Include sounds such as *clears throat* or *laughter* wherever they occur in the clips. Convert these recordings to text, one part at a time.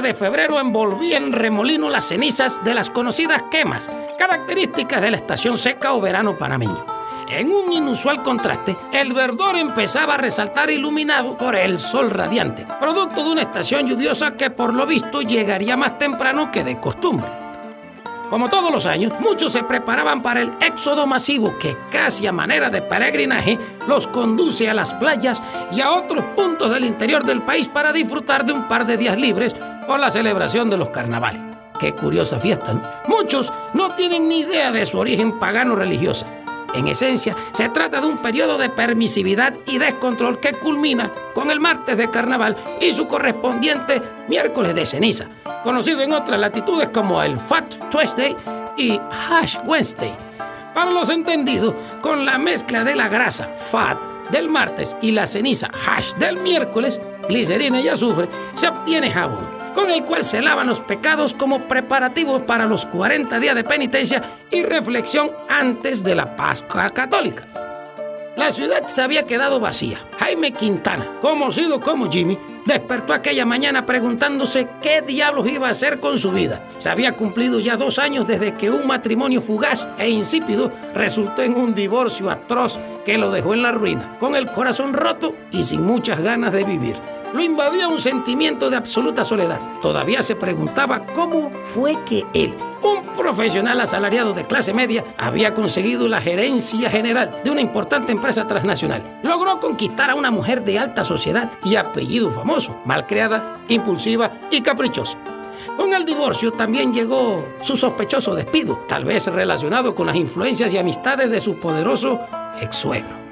de febrero envolvía en remolino las cenizas de las conocidas quemas, características de la estación seca o verano panameño. En un inusual contraste, el verdor empezaba a resaltar iluminado por el sol radiante, producto de una estación lluviosa que por lo visto llegaría más temprano que de costumbre. Como todos los años, muchos se preparaban para el éxodo masivo que casi a manera de peregrinaje los conduce a las playas y a otros puntos del interior del país para disfrutar de un par de días libres por la celebración de los carnavales. Qué curiosa fiesta, ¿no? Muchos no tienen ni idea de su origen pagano religiosa en esencia, se trata de un periodo de permisividad y descontrol que culmina con el martes de carnaval y su correspondiente miércoles de ceniza, conocido en otras latitudes como el Fat Tuesday y Hash Wednesday. Para los entendidos, con la mezcla de la grasa fat del martes y la ceniza hash del miércoles, glicerina y azufre, se obtiene jabón con el cual se lavan los pecados como preparativos para los 40 días de penitencia y reflexión antes de la Pascua Católica. La ciudad se había quedado vacía. Jaime Quintana, conocido como Jimmy, despertó aquella mañana preguntándose qué diablos iba a hacer con su vida. Se había cumplido ya dos años desde que un matrimonio fugaz e insípido resultó en un divorcio atroz que lo dejó en la ruina, con el corazón roto y sin muchas ganas de vivir lo invadía un sentimiento de absoluta soledad. Todavía se preguntaba cómo fue que él, un profesional asalariado de clase media, había conseguido la gerencia general de una importante empresa transnacional. Logró conquistar a una mujer de alta sociedad y apellido famoso, malcriada, impulsiva y caprichosa. Con el divorcio también llegó su sospechoso despido, tal vez relacionado con las influencias y amistades de su poderoso ex suegro.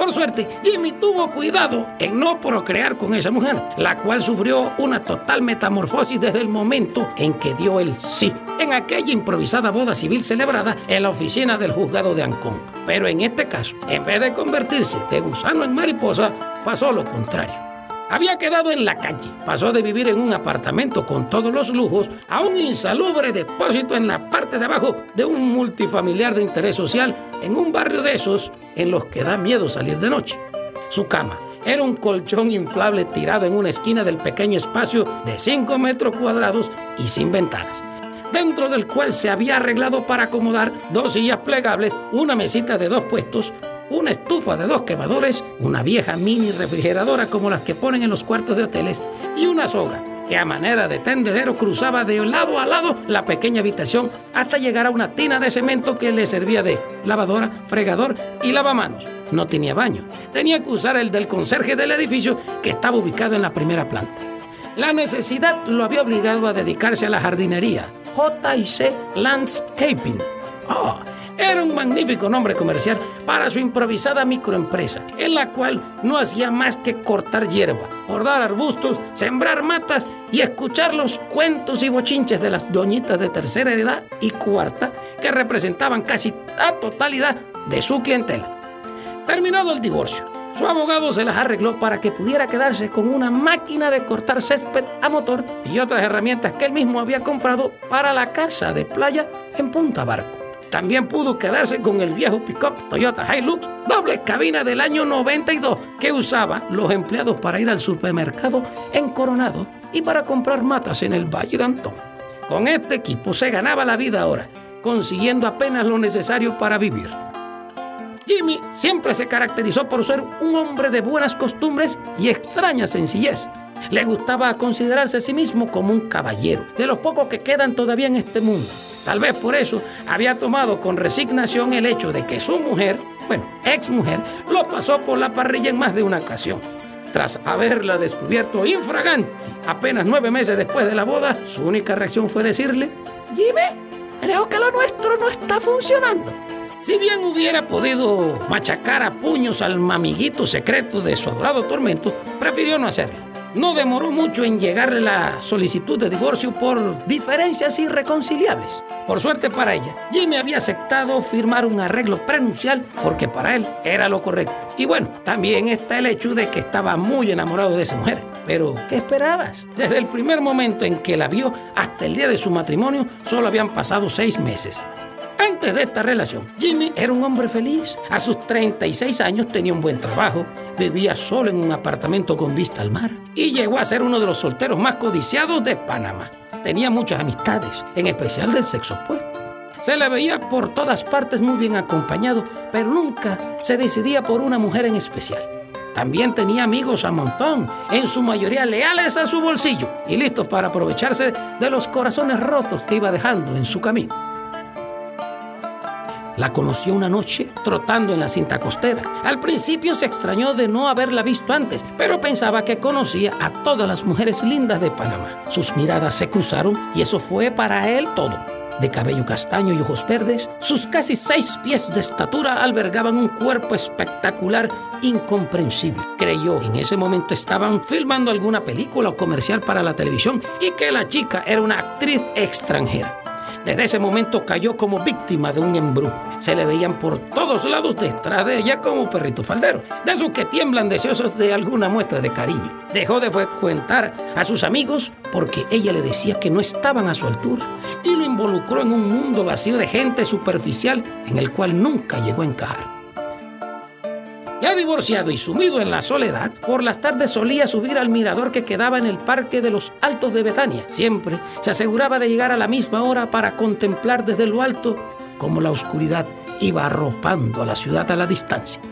Por suerte, Jimmy tuvo cuidado en no procrear con esa mujer, la cual sufrió una total metamorfosis desde el momento en que dio el sí en aquella improvisada boda civil celebrada en la oficina del juzgado de Ancón. Pero en este caso, en vez de convertirse de gusano en mariposa, pasó lo contrario. Había quedado en la calle. Pasó de vivir en un apartamento con todos los lujos a un insalubre depósito en la parte de abajo de un multifamiliar de interés social en un barrio de esos en los que da miedo salir de noche. Su cama era un colchón inflable tirado en una esquina del pequeño espacio de 5 metros cuadrados y sin ventanas dentro del cual se había arreglado para acomodar dos sillas plegables, una mesita de dos puestos, una estufa de dos quemadores, una vieja mini refrigeradora como las que ponen en los cuartos de hoteles y una soga que a manera de tendedero cruzaba de lado a lado la pequeña habitación hasta llegar a una tina de cemento que le servía de lavadora, fregador y lavamanos. No tenía baño, tenía que usar el del conserje del edificio que estaba ubicado en la primera planta. La necesidad lo había obligado a dedicarse a la jardinería, JC Landscaping. Ah, era un magnífico nombre comercial para su improvisada microempresa, en la cual no hacía más que cortar hierba, bordar arbustos, sembrar matas y escuchar los cuentos y bochinches de las doñitas de tercera edad y cuarta que representaban casi la totalidad de su clientela. Terminado el divorcio, su abogado se las arregló para que pudiera quedarse con una máquina de cortar césped a motor y otras herramientas que él mismo había comprado para la casa de playa en Punta Barco. También pudo quedarse con el viejo pickup Toyota Hilux doble cabina del año 92 que usaba los empleados para ir al supermercado en Coronado y para comprar matas en el Valle de Antón. Con este equipo se ganaba la vida ahora, consiguiendo apenas lo necesario para vivir. Jimmy siempre se caracterizó por ser un hombre de buenas costumbres y extraña sencillez. Le gustaba considerarse a sí mismo como un caballero, de los pocos que quedan todavía en este mundo. Tal vez por eso había tomado con resignación el hecho de que su mujer, bueno, ex mujer, lo pasó por la parrilla en más de una ocasión. Tras haberla descubierto infragante apenas nueve meses después de la boda, su única reacción fue decirle, Jimmy, creo que lo nuestro no está funcionando. Si bien hubiera podido machacar a puños al mamiguito secreto de su adorado tormento, prefirió no hacerlo. No demoró mucho en llegarle la solicitud de divorcio por diferencias irreconciliables. Por suerte para ella, Jimmy había aceptado firmar un arreglo prenupcial porque para él era lo correcto. Y bueno, también está el hecho de que estaba muy enamorado de esa mujer. Pero, ¿qué esperabas? Desde el primer momento en que la vio hasta el día de su matrimonio, solo habían pasado seis meses. Antes de esta relación, Jimmy era un hombre feliz. A sus 36 años tenía un buen trabajo, vivía solo en un apartamento con vista al mar y llegó a ser uno de los solteros más codiciados de Panamá. Tenía muchas amistades, en especial del sexo opuesto. Se le veía por todas partes muy bien acompañado, pero nunca se decidía por una mujer en especial. También tenía amigos a montón, en su mayoría leales a su bolsillo y listos para aprovecharse de los corazones rotos que iba dejando en su camino. La conoció una noche trotando en la cinta costera. Al principio se extrañó de no haberla visto antes, pero pensaba que conocía a todas las mujeres lindas de Panamá. Sus miradas se cruzaron y eso fue para él todo. De cabello castaño y ojos verdes, sus casi seis pies de estatura albergaban un cuerpo espectacular, incomprensible. Creyó en ese momento estaban filmando alguna película o comercial para la televisión y que la chica era una actriz extranjera. Desde ese momento cayó como víctima de un embrujo. Se le veían por todos lados detrás de ella como perrito faldero, de esos que tiemblan deseosos de alguna muestra de cariño. Dejó de frecuentar a sus amigos porque ella le decía que no estaban a su altura y lo involucró en un mundo vacío de gente superficial en el cual nunca llegó a encajar. Ya divorciado y sumido en la soledad, por las tardes solía subir al mirador que quedaba en el Parque de los Altos de Betania. Siempre se aseguraba de llegar a la misma hora para contemplar desde lo alto cómo la oscuridad iba arropando a la ciudad a la distancia.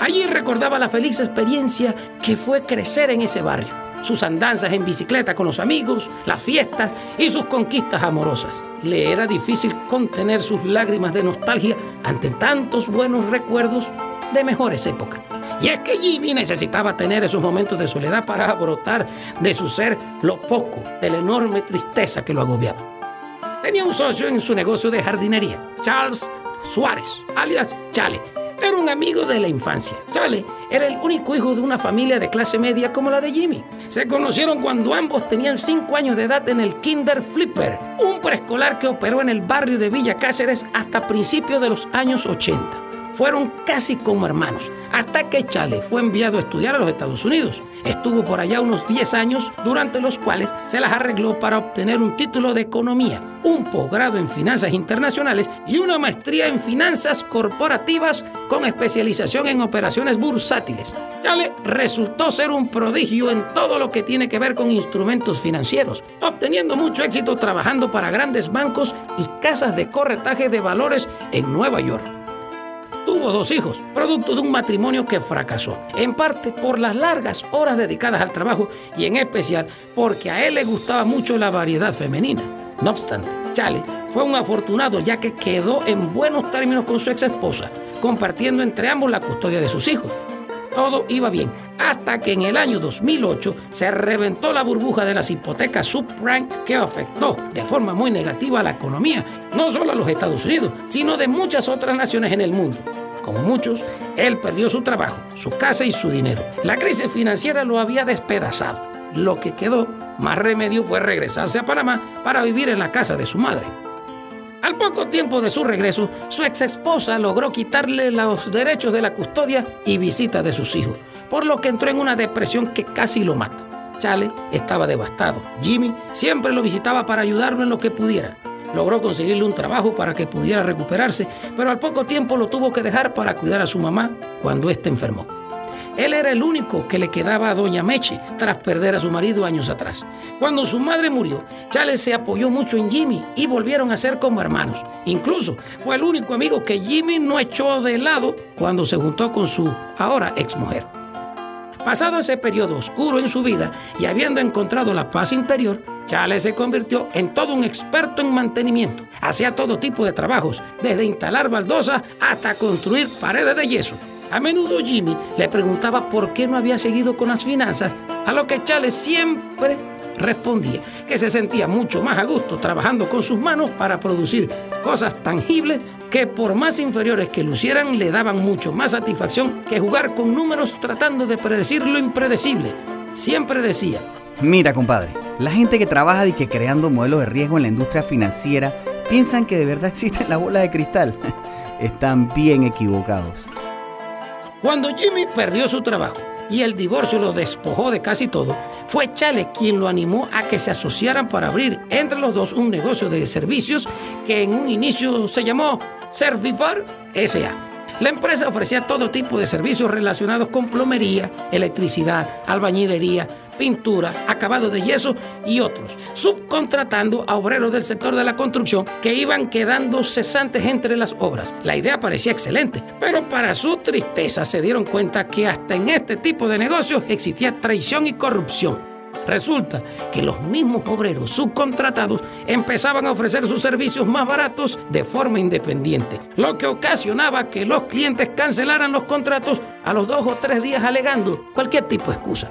Allí recordaba la feliz experiencia que fue crecer en ese barrio, sus andanzas en bicicleta con los amigos, las fiestas y sus conquistas amorosas. Le era difícil contener sus lágrimas de nostalgia ante tantos buenos recuerdos de mejores épocas. Y es que Jimmy necesitaba tener esos momentos de soledad para brotar de su ser lo poco de la enorme tristeza que lo agobiaba. Tenía un socio en su negocio de jardinería, Charles Suárez, alias Chale. Era un amigo de la infancia. Chale era el único hijo de una familia de clase media como la de Jimmy. Se conocieron cuando ambos tenían 5 años de edad en el Kinder Flipper, un preescolar que operó en el barrio de Villa Cáceres hasta principios de los años 80 fueron casi como hermanos, hasta que Chale fue enviado a estudiar a los Estados Unidos. Estuvo por allá unos 10 años, durante los cuales se las arregló para obtener un título de economía, un posgrado en finanzas internacionales y una maestría en finanzas corporativas con especialización en operaciones bursátiles. Chale resultó ser un prodigio en todo lo que tiene que ver con instrumentos financieros, obteniendo mucho éxito trabajando para grandes bancos y casas de corretaje de valores en Nueva York tuvo dos hijos, producto de un matrimonio que fracasó, en parte por las largas horas dedicadas al trabajo y en especial porque a él le gustaba mucho la variedad femenina. No obstante, Chale fue un afortunado ya que quedó en buenos términos con su ex esposa, compartiendo entre ambos la custodia de sus hijos, todo iba bien, hasta que en el año 2008 se reventó la burbuja de las hipotecas subprime que afectó de forma muy negativa a la economía, no solo a los Estados Unidos, sino de muchas otras naciones en el mundo. Como muchos, él perdió su trabajo, su casa y su dinero. La crisis financiera lo había despedazado. Lo que quedó, más remedio fue regresarse a Panamá para vivir en la casa de su madre. Al poco tiempo de su regreso, su ex esposa logró quitarle los derechos de la custodia y visita de sus hijos, por lo que entró en una depresión que casi lo mata. Chale estaba devastado. Jimmy siempre lo visitaba para ayudarlo en lo que pudiera. Logró conseguirle un trabajo para que pudiera recuperarse, pero al poco tiempo lo tuvo que dejar para cuidar a su mamá cuando éste enfermó. Él era el único que le quedaba a Doña Meche tras perder a su marido años atrás. Cuando su madre murió, Chales se apoyó mucho en Jimmy y volvieron a ser como hermanos. Incluso fue el único amigo que Jimmy no echó de lado cuando se juntó con su ahora exmujer. Pasado ese periodo oscuro en su vida y habiendo encontrado la paz interior, Chale se convirtió en todo un experto en mantenimiento. Hacía todo tipo de trabajos, desde instalar baldosas hasta construir paredes de yeso. A menudo Jimmy le preguntaba por qué no había seguido con las finanzas, a lo que Chale siempre respondía que se sentía mucho más a gusto trabajando con sus manos para producir cosas tangibles que por más inferiores que lucieran le daban mucho más satisfacción que jugar con números tratando de predecir lo impredecible. Siempre decía, mira compadre, la gente que trabaja y que creando modelos de riesgo en la industria financiera piensan que de verdad *laughs* existe la bola de cristal. *laughs* Están bien equivocados. Cuando Jimmy perdió su trabajo y el divorcio lo despojó de casi todo, Fue Chale quien lo animó a que se asociaran para abrir entre los dos un negocio de servicios que en un inicio se llamó Servivar SA. La empresa ofrecía todo tipo de servicios relacionados con plomería, electricidad, albañilería, pintura, acabado de yeso y otros, subcontratando a obreros del sector de la construcción que iban quedando cesantes entre las obras. La idea parecía excelente, pero para su tristeza se dieron cuenta que hasta en este tipo de negocios existía traición y corrupción. Resulta que los mismos obreros subcontratados empezaban a ofrecer sus servicios más baratos de forma independiente, lo que ocasionaba que los clientes cancelaran los contratos a los dos o tres días alegando cualquier tipo de excusa.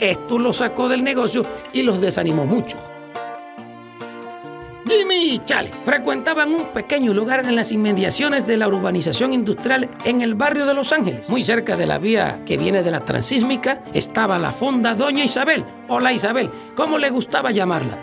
Esto los sacó del negocio y los desanimó mucho. Jimmy y Chale frecuentaban un pequeño lugar en las inmediaciones de la urbanización industrial en el barrio de Los Ángeles. Muy cerca de la vía que viene de la transísmica estaba la fonda Doña Isabel, o la Isabel, como le gustaba llamarla.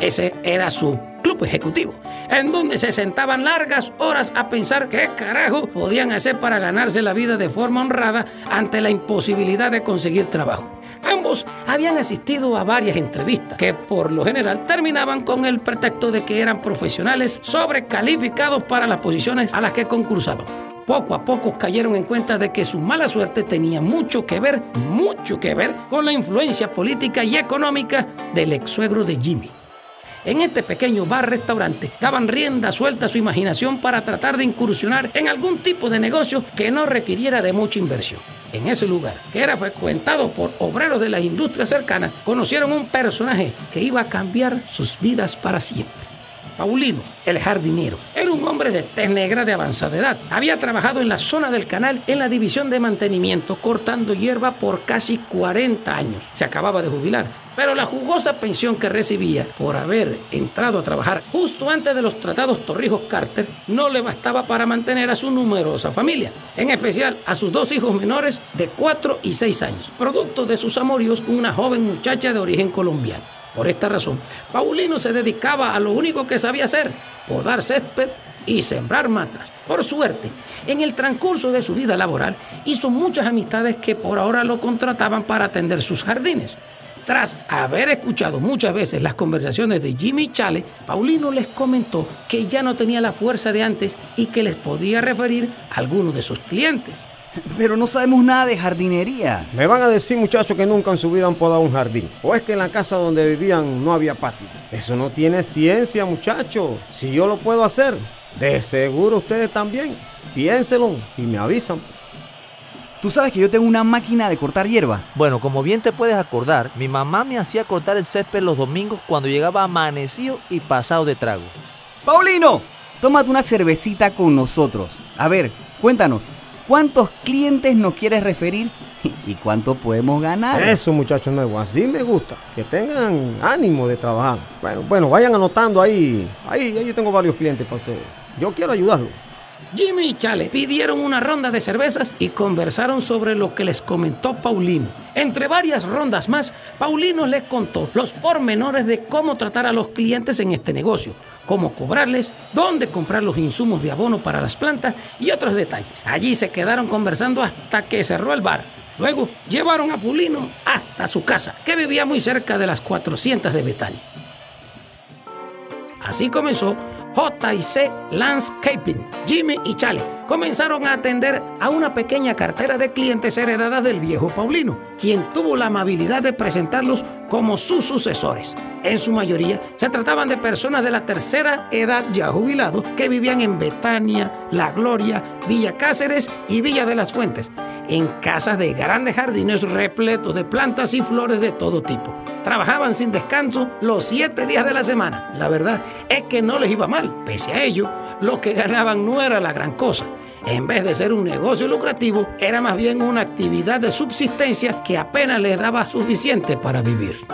Ese era su club ejecutivo, en donde se sentaban largas horas a pensar qué carajo podían hacer para ganarse la vida de forma honrada ante la imposibilidad de conseguir trabajo. Ambos habían asistido a varias entrevistas que por lo general terminaban con el pretexto de que eran profesionales sobrecalificados para las posiciones a las que concursaban. Poco a poco cayeron en cuenta de que su mala suerte tenía mucho que ver, mucho que ver con la influencia política y económica del ex suegro de Jimmy. En este pequeño bar-restaurante daban rienda suelta a su imaginación para tratar de incursionar en algún tipo de negocio que no requiriera de mucha inversión. En ese lugar, que era frecuentado por obreros de las industrias cercanas, conocieron un personaje que iba a cambiar sus vidas para siempre. Paulino, el jardinero, era un hombre de tez negra de avanzada edad. Había trabajado en la zona del canal en la división de mantenimiento cortando hierba por casi 40 años. Se acababa de jubilar, pero la jugosa pensión que recibía por haber entrado a trabajar justo antes de los tratados Torrijos Carter no le bastaba para mantener a su numerosa familia, en especial a sus dos hijos menores de 4 y 6 años, producto de sus amoríos con una joven muchacha de origen colombiano. Por esta razón, Paulino se dedicaba a lo único que sabía hacer, podar césped y sembrar matas. Por suerte, en el transcurso de su vida laboral hizo muchas amistades que por ahora lo contrataban para atender sus jardines. Tras haber escuchado muchas veces las conversaciones de Jimmy Chale, Paulino les comentó que ya no tenía la fuerza de antes y que les podía referir a algunos de sus clientes. Pero no sabemos nada de jardinería. Me van a decir, muchachos, que nunca en su vida han podado un jardín. O es que en la casa donde vivían no había patio. Eso no tiene ciencia, muchachos. Si yo lo puedo hacer, de seguro ustedes también. Piénselo y me avisan. Tú sabes que yo tengo una máquina de cortar hierba. Bueno, como bien te puedes acordar, mi mamá me hacía cortar el césped los domingos cuando llegaba amanecido y pasado de trago. Paulino, tómate una cervecita con nosotros. A ver, cuéntanos, ¿Cuántos clientes nos quieres referir *laughs* y cuánto podemos ganar? Eso, muchachos nuevos, así me gusta. Que tengan ánimo de trabajar. Bueno, bueno, vayan anotando ahí. Ahí, ahí tengo varios clientes para ustedes. Yo quiero ayudarlos. Jimmy y Chale pidieron una ronda de cervezas y conversaron sobre lo que les comentó Paulino. Entre varias rondas más, Paulino les contó los pormenores de cómo tratar a los clientes en este negocio, cómo cobrarles, dónde comprar los insumos de abono para las plantas y otros detalles. Allí se quedaron conversando hasta que cerró el bar. Luego llevaron a Paulino hasta su casa, que vivía muy cerca de las 400 de Betania. Así comenzó JC Landscaping. Jimmy y Chale comenzaron a atender a una pequeña cartera de clientes heredadas del viejo Paulino, quien tuvo la amabilidad de presentarlos como sus sucesores. En su mayoría se trataban de personas de la tercera edad ya jubilados que vivían en Betania, La Gloria, Villa Cáceres y Villa de las Fuentes, en casas de grandes jardines repletos de plantas y flores de todo tipo. Trabajaban sin descanso los siete días de la semana. La verdad es que no les iba mal. Pese a ello, lo que ganaban no era la gran cosa. En vez de ser un negocio lucrativo, era más bien una actividad de subsistencia que apenas les daba suficiente para vivir.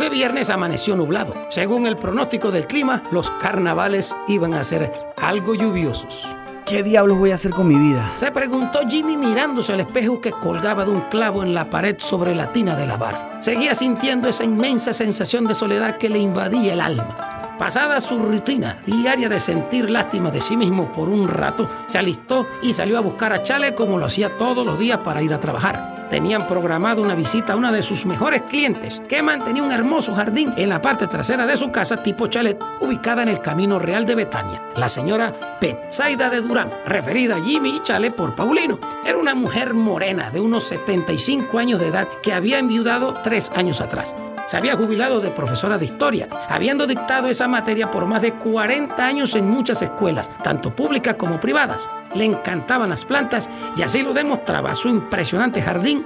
Ese viernes amaneció nublado. Según el pronóstico del clima, los carnavales iban a ser algo lluviosos. ¿Qué diablos voy a hacer con mi vida? Se preguntó Jimmy mirándose al espejo que colgaba de un clavo en la pared sobre la tina de lavar. Seguía sintiendo esa inmensa sensación de soledad que le invadía el alma. Pasada su rutina diaria de sentir lástima de sí mismo por un rato, se alistó y salió a buscar a Chale como lo hacía todos los días para ir a trabajar. Tenían programado una visita a una de sus mejores clientes, que mantenía un hermoso jardín en la parte trasera de su casa tipo chalet, ubicada en el Camino Real de Betania. La señora Petsaida de Durán, referida a Jimmy y Chale por Paulino, era una mujer morena de unos 75 años de edad que había enviudado tres años atrás. Se había jubilado de profesora de historia, habiendo dictado esa materia por más de 40 años en muchas escuelas, tanto públicas como privadas. Le encantaban las plantas y así lo demostraba su impresionante jardín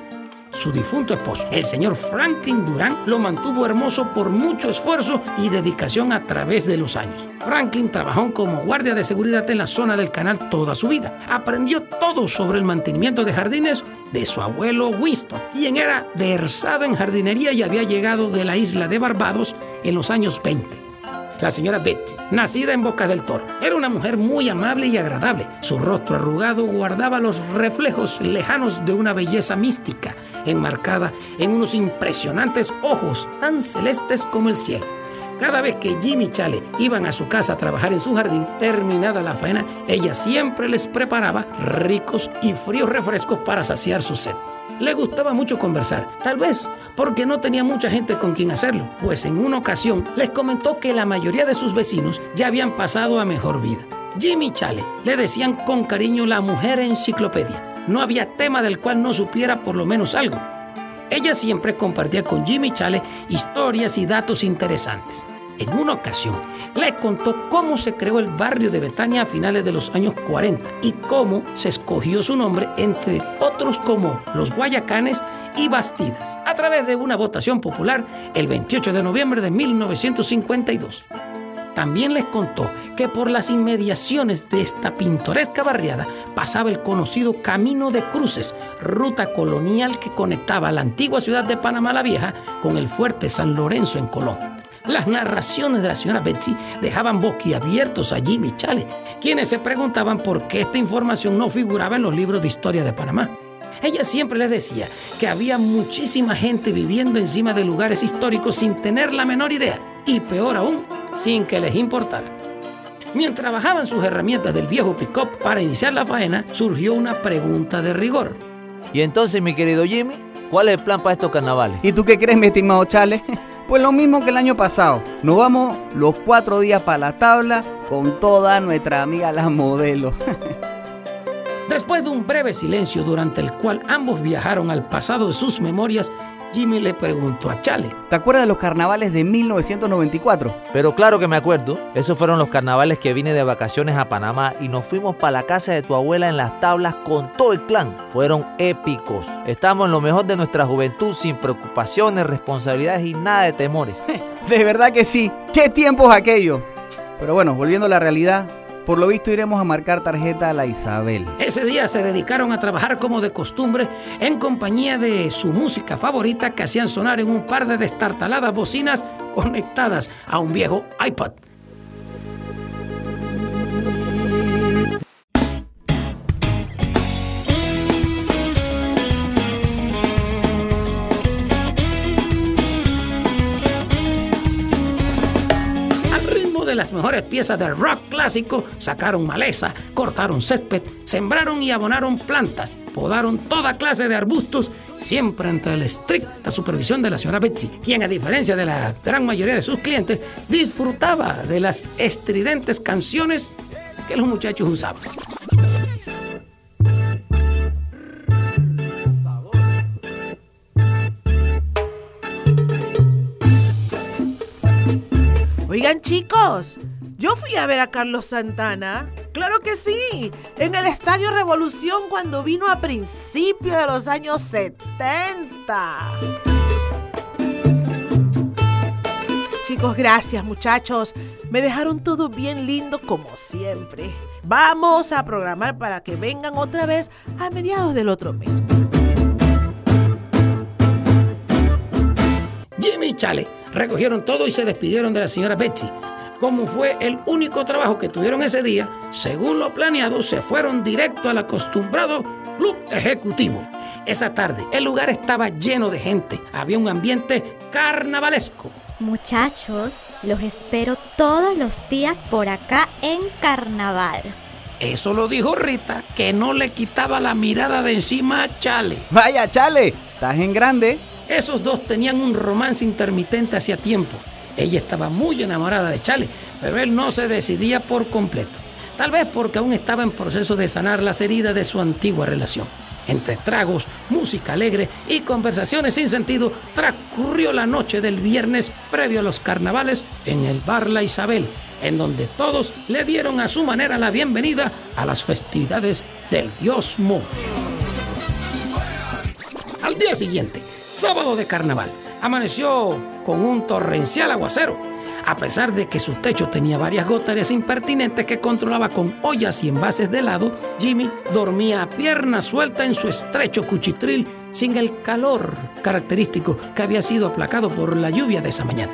su difunto esposo, el señor Franklin Durán, lo mantuvo hermoso por mucho esfuerzo y dedicación a través de los años. Franklin trabajó como guardia de seguridad en la zona del canal toda su vida. Aprendió todo sobre el mantenimiento de jardines de su abuelo Winston, quien era versado en jardinería y había llegado de la isla de Barbados en los años 20 la señora Betty, nacida en Boca del Toro. Era una mujer muy amable y agradable. Su rostro arrugado guardaba los reflejos lejanos de una belleza mística, enmarcada en unos impresionantes ojos tan celestes como el cielo. Cada vez que Jimmy y Chale iban a su casa a trabajar en su jardín, terminada la faena, ella siempre les preparaba ricos y fríos refrescos para saciar su sed. Le gustaba mucho conversar, tal vez porque no tenía mucha gente con quien hacerlo, pues en una ocasión les comentó que la mayoría de sus vecinos ya habían pasado a mejor vida. Jimmy Chale le decían con cariño la mujer enciclopedia. No había tema del cual no supiera por lo menos algo. Ella siempre compartía con Jimmy Chale historias y datos interesantes. En una ocasión, le contó cómo se creó el barrio de Betania a finales de los años 40 y cómo se escogió su nombre entre otros como los Guayacanes y Bastidas, a través de una votación popular el 28 de noviembre de 1952. También les contó que por las inmediaciones de esta pintoresca barriada pasaba el conocido Camino de Cruces, ruta colonial que conectaba la antigua ciudad de Panamá la Vieja con el fuerte San Lorenzo en Colón. Las narraciones de la señora Betsy dejaban boquiabiertos a Jimmy Chale, quienes se preguntaban por qué esta información no figuraba en los libros de historia de Panamá. Ella siempre les decía que había muchísima gente viviendo encima de lugares históricos sin tener la menor idea y peor aún, sin que les importara. Mientras bajaban sus herramientas del viejo pick-up para iniciar la faena, surgió una pregunta de rigor. Y entonces, mi querido Jimmy, ¿cuál es el plan para estos carnavales? ¿Y tú qué crees, mi estimado Chale? Pues lo mismo que el año pasado. Nos vamos los cuatro días para la tabla con toda nuestra amiga la modelo. *laughs* Después de un breve silencio durante el cual ambos viajaron al pasado de sus memorias, Jimmy le preguntó a Chale. ¿Te acuerdas de los carnavales de 1994? Pero claro que me acuerdo. Esos fueron los carnavales que vine de vacaciones a Panamá y nos fuimos para la casa de tu abuela en las tablas con todo el clan. Fueron épicos. Estamos en lo mejor de nuestra juventud sin preocupaciones, responsabilidades y nada de temores. *laughs* de verdad que sí. ¿Qué tiempos aquellos? Pero bueno, volviendo a la realidad, por lo visto iremos a marcar tarjeta a la Isabel. Ese día se dedicaron a trabajar como de costumbre en compañía de su música favorita que hacían sonar en un par de destartaladas bocinas conectadas a un viejo iPod. Las mejores piezas del rock clásico, sacaron maleza, cortaron césped, sembraron y abonaron plantas, podaron toda clase de arbustos, siempre entre la estricta supervisión de la señora Betsy, quien a diferencia de la gran mayoría de sus clientes, disfrutaba de las estridentes canciones que los muchachos usaban. Chicos, yo fui a ver a Carlos Santana. Claro que sí, en el Estadio Revolución cuando vino a principios de los años 70. Chicos, gracias muchachos. Me dejaron todo bien lindo como siempre. Vamos a programar para que vengan otra vez a mediados del otro mes. Jimmy Chale recogieron todo y se despidieron de la señora Betsy. Como fue el único trabajo que tuvieron ese día, según lo planeado, se fueron directo al acostumbrado club ejecutivo. Esa tarde, el lugar estaba lleno de gente. Había un ambiente carnavalesco. Muchachos, los espero todos los días por acá en carnaval. Eso lo dijo Rita, que no le quitaba la mirada de encima a Chale. Vaya, Chale, estás en grande. Esos dos tenían un romance intermitente hacía tiempo. Ella estaba muy enamorada de Chale, pero él no se decidía por completo. Tal vez porque aún estaba en proceso de sanar las heridas de su antigua relación. Entre tragos, música alegre y conversaciones sin sentido, transcurrió la noche del viernes previo a los carnavales en el bar La Isabel, en donde todos le dieron a su manera la bienvenida a las festividades del dios Mo. Al día siguiente, sábado de carnaval, amaneció con un torrencial aguacero. A pesar de que su techo tenía varias goteras impertinentes que controlaba con ollas y envases de helado, Jimmy dormía a pierna suelta en su estrecho cuchitril sin el calor característico que había sido aplacado por la lluvia de esa mañana.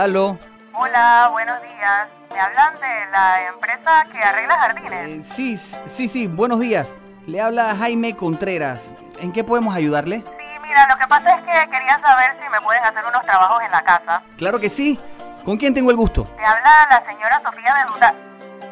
Aló. Hola, buenos días. ¿Me hablan de la empresa que arregla jardines? Eh, sí, sí, sí, buenos días. Le habla Jaime Contreras. ¿En qué podemos ayudarle? Sí, mira, lo que pasa es que quería saber si me pueden hacer unos trabajos en la casa. Claro que sí. ¿Con quién tengo el gusto? Te habla la señora Sofía de Duda.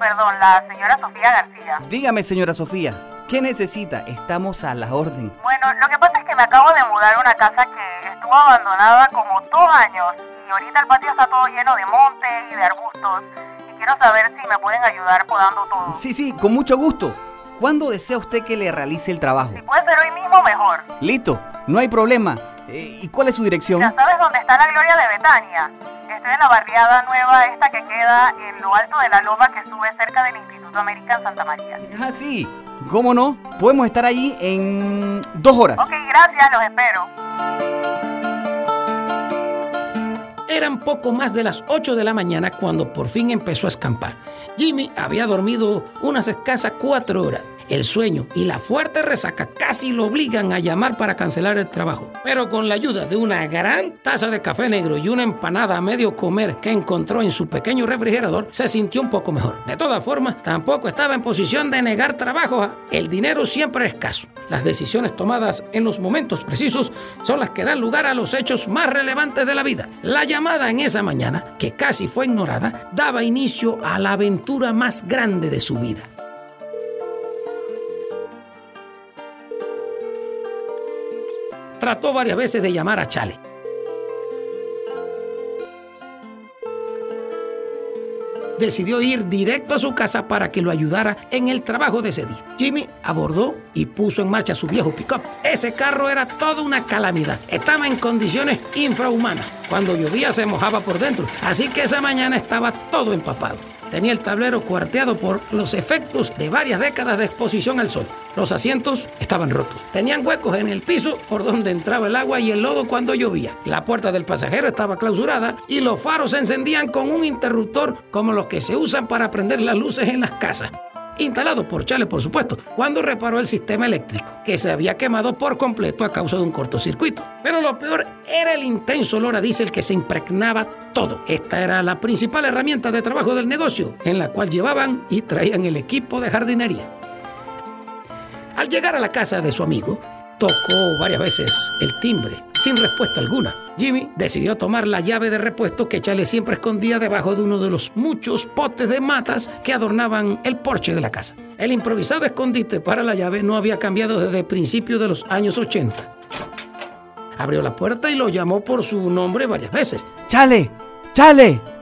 Perdón, la señora Sofía García. Dígame, señora Sofía, ¿qué necesita? Estamos a la orden. Bueno, lo que pasa es que me acabo de mudar a una casa que estuvo abandonada como dos años y ahorita el patio está todo lleno de monte y de arbustos y quiero saber si me pueden ayudar podando todo. Sí, sí, con mucho gusto. ¿Cuándo desea usted que le realice el trabajo? Si puede ser hoy mismo, mejor. Listo, no hay problema. Eh, ¿Y cuál es su dirección? ¿Ya sabes dónde está la gloria de Betania? Estoy en la barriada nueva esta que queda en lo alto de la loma que sube cerca del Instituto American Santa María. Ah, sí. ¿Cómo no? Podemos estar allí en dos horas. Ok, gracias, los espero. Eran poco más de las 8 de la mañana cuando por fin empezó a escampar. Jimmy había dormido unas escasas cuatro horas. El sueño y la fuerte resaca casi lo obligan a llamar para cancelar el trabajo. Pero con la ayuda de una gran taza de café negro y una empanada a medio comer que encontró en su pequeño refrigerador, se sintió un poco mejor. De todas formas, tampoco estaba en posición de negar trabajo. El dinero siempre es escaso. Las decisiones tomadas en los momentos precisos son las que dan lugar a los hechos más relevantes de la vida. La llamada en esa mañana, que casi fue ignorada, daba inicio a la aventura más grande de su vida. Trató varias veces de llamar a Chale. Decidió ir directo a su casa para que lo ayudara en el trabajo de ese día. Jimmy abordó y puso en marcha su viejo pickup. Ese carro era toda una calamidad. Estaba en condiciones infrahumanas. Cuando llovía se mojaba por dentro, así que esa mañana estaba todo empapado. Tenía el tablero cuarteado por los efectos de varias décadas de exposición al sol. Los asientos estaban rotos. Tenían huecos en el piso por donde entraba el agua y el lodo cuando llovía. La puerta del pasajero estaba clausurada y los faros se encendían con un interruptor como los que se usan para prender las luces en las casas instalado por Chale, por supuesto, cuando reparó el sistema eléctrico, que se había quemado por completo a causa de un cortocircuito. Pero lo peor era el intenso olor a diésel que se impregnaba todo. Esta era la principal herramienta de trabajo del negocio, en la cual llevaban y traían el equipo de jardinería. Al llegar a la casa de su amigo, tocó varias veces el timbre, sin respuesta alguna. Jimmy decidió tomar la llave de repuesto que Chale siempre escondía debajo de uno de los muchos potes de matas que adornaban el porche de la casa. El improvisado escondite para la llave no había cambiado desde principios de los años 80. Abrió la puerta y lo llamó por su nombre varias veces. ¡Chale! ¡Chale!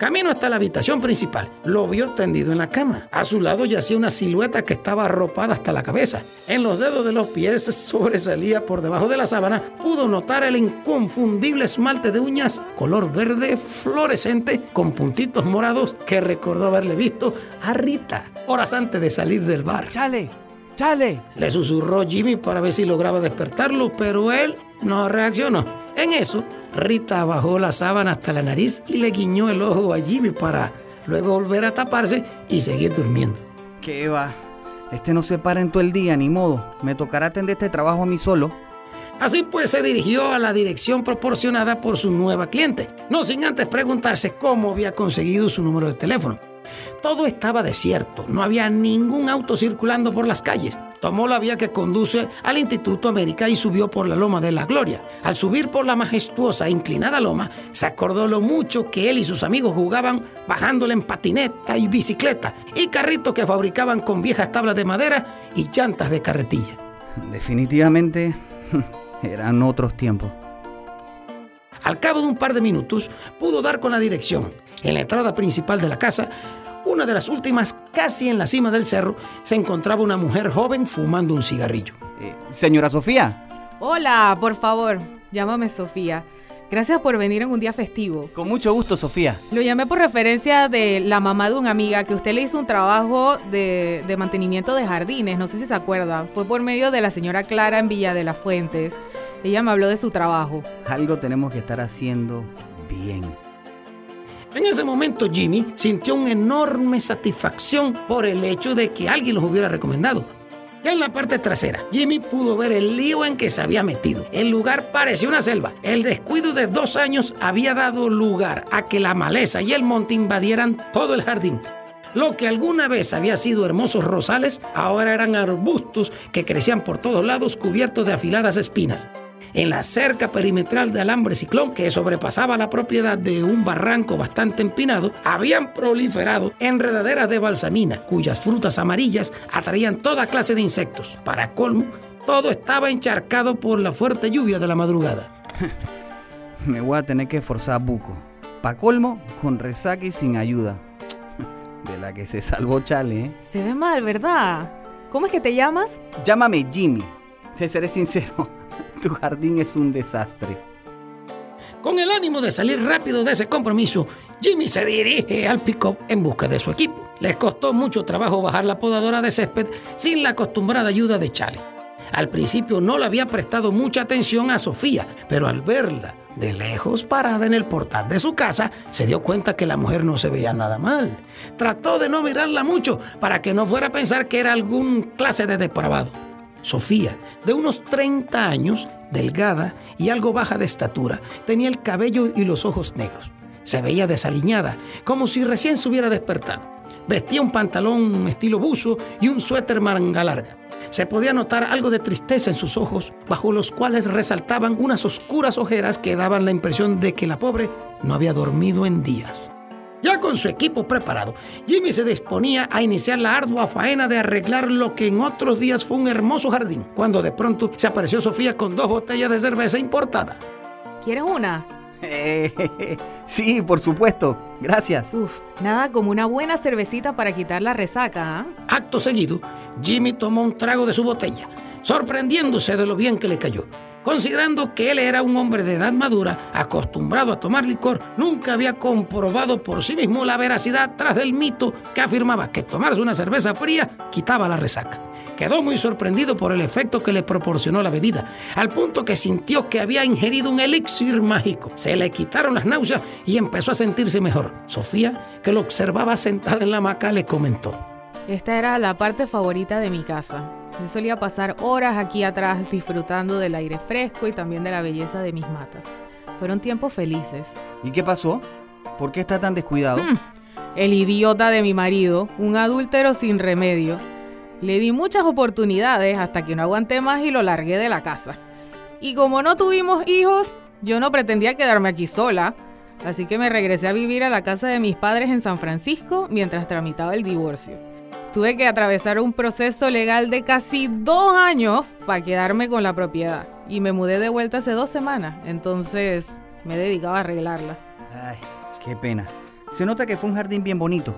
Camino hasta la habitación principal. Lo vio tendido en la cama. A su lado yacía una silueta que estaba arropada hasta la cabeza. En los dedos de los pies sobresalía por debajo de la sábana. Pudo notar el inconfundible esmalte de uñas color verde fluorescente con puntitos morados que recordó haberle visto a Rita horas antes de salir del bar. ¡Chale! ¡Chale! Le susurró Jimmy para ver si lograba despertarlo, pero él no reaccionó. En eso, Rita bajó la sábana hasta la nariz y le guiñó el ojo a Jimmy para luego volver a taparse y seguir durmiendo. ¿Qué va? Este no se para en todo el día, ni modo. Me tocará atender este trabajo a mí solo. Así pues se dirigió a la dirección proporcionada por su nueva cliente, no sin antes preguntarse cómo había conseguido su número de teléfono. Todo estaba desierto, no había ningún auto circulando por las calles. Tomó la vía que conduce al Instituto América y subió por la Loma de la Gloria. Al subir por la majestuosa e inclinada loma, se acordó lo mucho que él y sus amigos jugaban bajándole en patineta y bicicleta y carritos que fabricaban con viejas tablas de madera y llantas de carretilla. Definitivamente *laughs* eran otros tiempos. Al cabo de un par de minutos pudo dar con la dirección. En la entrada principal de la casa, una de las últimas casi en la cima del cerro, se encontraba una mujer joven fumando un cigarrillo. Eh, señora Sofía. Hola, por favor, llámame Sofía. Gracias por venir en un día festivo. Con mucho gusto, Sofía. Lo llamé por referencia de la mamá de una amiga que usted le hizo un trabajo de, de mantenimiento de jardines, no sé si se acuerda. Fue por medio de la señora Clara en Villa de las Fuentes. Ella me habló de su trabajo. Algo tenemos que estar haciendo bien. En ese momento Jimmy sintió una enorme satisfacción por el hecho de que alguien los hubiera recomendado. Ya en la parte trasera, Jimmy pudo ver el lío en que se había metido. El lugar parecía una selva. El descuido de dos años había dado lugar a que la maleza y el monte invadieran todo el jardín. Lo que alguna vez había sido hermosos rosales, ahora eran arbustos que crecían por todos lados cubiertos de afiladas espinas en la cerca perimetral de alambre ciclón que sobrepasaba la propiedad de un barranco bastante empinado, habían proliferado enredaderas de balsamina, cuyas frutas amarillas atraían toda clase de insectos. Para colmo, todo estaba encharcado por la fuerte lluvia de la madrugada. *laughs* Me voy a tener que forzar buco. Pa' colmo, con resaca y sin ayuda. *laughs* De la que se salvó Chale, ¿eh? Se ve mal, ¿verdad? ¿Cómo es que te llamas? Llámame Jimmy. Te seré sincero, tu jardín es un desastre. Con el ánimo de salir rápido de ese compromiso, Jimmy se dirige al pick-up en busca de su equipo. Les costó mucho trabajo bajar la podadora de césped sin la acostumbrada ayuda de Chale. Al principio no le había prestado mucha atención a Sofía, pero al verla de lejos parada en el portal de su casa, se dio cuenta que la mujer no se veía nada mal. Trató de no mirarla mucho para que no fuera a pensar que era algún clase de depravado. Sofía, de unos 30 años, delgada y algo baja de estatura, tenía el cabello y los ojos negros. Se veía desaliñada, como si recién se hubiera despertado. Vestía un pantalón estilo buzo y un suéter manga larga. Se podía notar algo de tristeza en sus ojos, bajo los cuales resaltaban unas oscuras ojeras que daban la impresión de que la pobre no había dormido en días. Ya con su equipo preparado, Jimmy se disponía a iniciar la ardua faena de arreglar lo que en otros días fue un hermoso jardín, cuando de pronto se apareció Sofía con dos botellas de cerveza importada. ¿Quieres una? *laughs* sí, por supuesto. Gracias. Uf, nada como una buena cervecita para quitar la resaca, ¿ah? Acto seguido, Jimmy tomó un trago de su botella, sorprendiéndose de lo bien que le cayó. Considerando que él era un hombre de edad madura, acostumbrado a tomar licor, nunca había comprobado por sí mismo la veracidad tras del mito que afirmaba que tomarse una cerveza fría quitaba la resaca. Quedó muy sorprendido por el efecto que le proporcionó la bebida, al punto que sintió que había ingerido un elixir mágico. Se le quitaron las náuseas y empezó a sentirse mejor. Sofía, que lo observaba sentada en la hamaca, le comentó. Esta era la parte favorita de mi casa. Yo solía pasar horas aquí atrás disfrutando del aire fresco y también de la belleza de mis matas. Fueron tiempos felices. ¿Y qué pasó? ¿Por qué está tan descuidado? Mm, el idiota de mi marido, un adúltero sin remedio. Le di muchas oportunidades hasta que no aguanté más y lo largué de la casa. Y como no tuvimos hijos, yo no pretendía quedarme aquí sola. Así que me regresé a vivir a la casa de mis padres en San Francisco mientras tramitaba el divorcio. Tuve que atravesar un proceso legal de casi dos años para quedarme con la propiedad. Y me mudé de vuelta hace dos semanas. Entonces me dedicaba a arreglarla. Ay, qué pena. Se nota que fue un jardín bien bonito.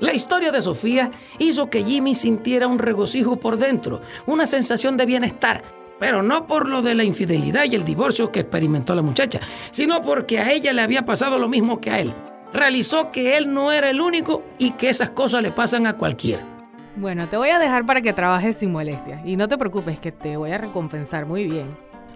La historia de Sofía hizo que Jimmy sintiera un regocijo por dentro, una sensación de bienestar, pero no por lo de la infidelidad y el divorcio que experimentó la muchacha, sino porque a ella le había pasado lo mismo que a él. Realizó que él no era el único y que esas cosas le pasan a cualquiera. Bueno, te voy a dejar para que trabajes sin molestia. Y no te preocupes, que te voy a recompensar muy bien.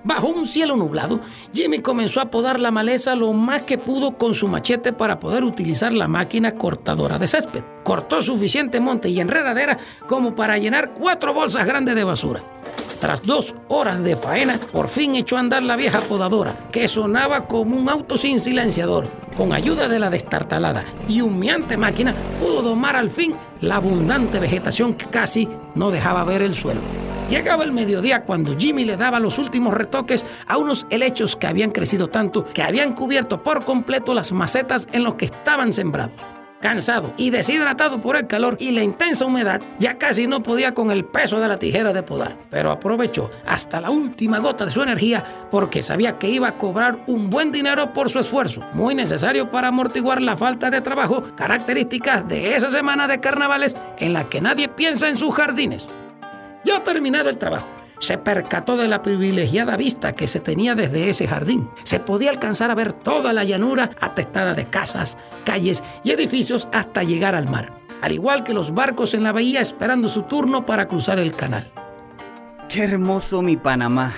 Bajo un cielo nublado, Jimmy comenzó a podar la maleza lo más que pudo con su machete para poder utilizar la máquina cortadora de césped. Cortó suficiente monte y enredadera como para llenar cuatro bolsas grandes de basura. Tras dos horas de faena, por fin echó a andar la vieja podadora, que sonaba como un auto sin silenciador. Con ayuda de la destartalada y humeante máquina, pudo domar al fin la abundante vegetación que casi no dejaba ver el suelo. Llegaba el mediodía cuando Jimmy le daba los últimos retoques a unos helechos que habían crecido tanto que habían cubierto por completo las macetas en los que estaban sembrados. Cansado y deshidratado por el calor y la intensa humedad, ya casi no podía con el peso de la tijera de podar, pero aprovechó hasta la última gota de su energía porque sabía que iba a cobrar un buen dinero por su esfuerzo, muy necesario para amortiguar la falta de trabajo características de esa semana de carnavales en la que nadie piensa en sus jardines. Ya terminado el trabajo, se percató de la privilegiada vista que se tenía desde ese jardín. Se podía alcanzar a ver toda la llanura atestada de casas, calles y edificios hasta llegar al mar, al igual que los barcos en la bahía esperando su turno para cruzar el canal. Qué hermoso mi Panamá.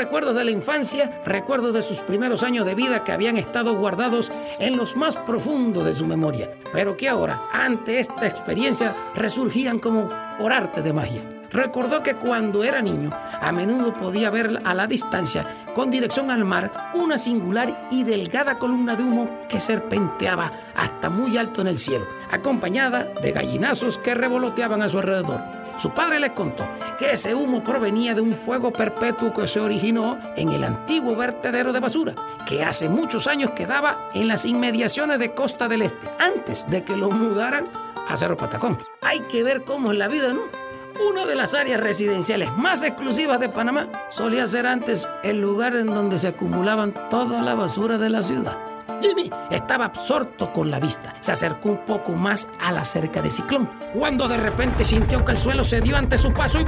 Recuerdos de la infancia, recuerdos de sus primeros años de vida que habían estado guardados en los más profundos de su memoria, pero que ahora, ante esta experiencia, resurgían como por arte de magia. Recordó que cuando era niño, a menudo podía ver a la distancia, con dirección al mar, una singular y delgada columna de humo que serpenteaba hasta muy alto en el cielo, acompañada de gallinazos que revoloteaban a su alrededor. Su padre le contó que ese humo provenía de un fuego perpetuo que se originó en el antiguo vertedero de basura, que hace muchos años quedaba en las inmediaciones de Costa del Este, antes de que lo mudaran a Cerro Patacón. Hay que ver cómo es la vida, ¿no? Una de las áreas residenciales más exclusivas de Panamá solía ser antes el lugar en donde se acumulaban toda la basura de la ciudad. Jimmy estaba absorto con la vista. Se acercó un poco más a la cerca de Ciclón, cuando de repente sintió que el suelo cedió ante su paso y...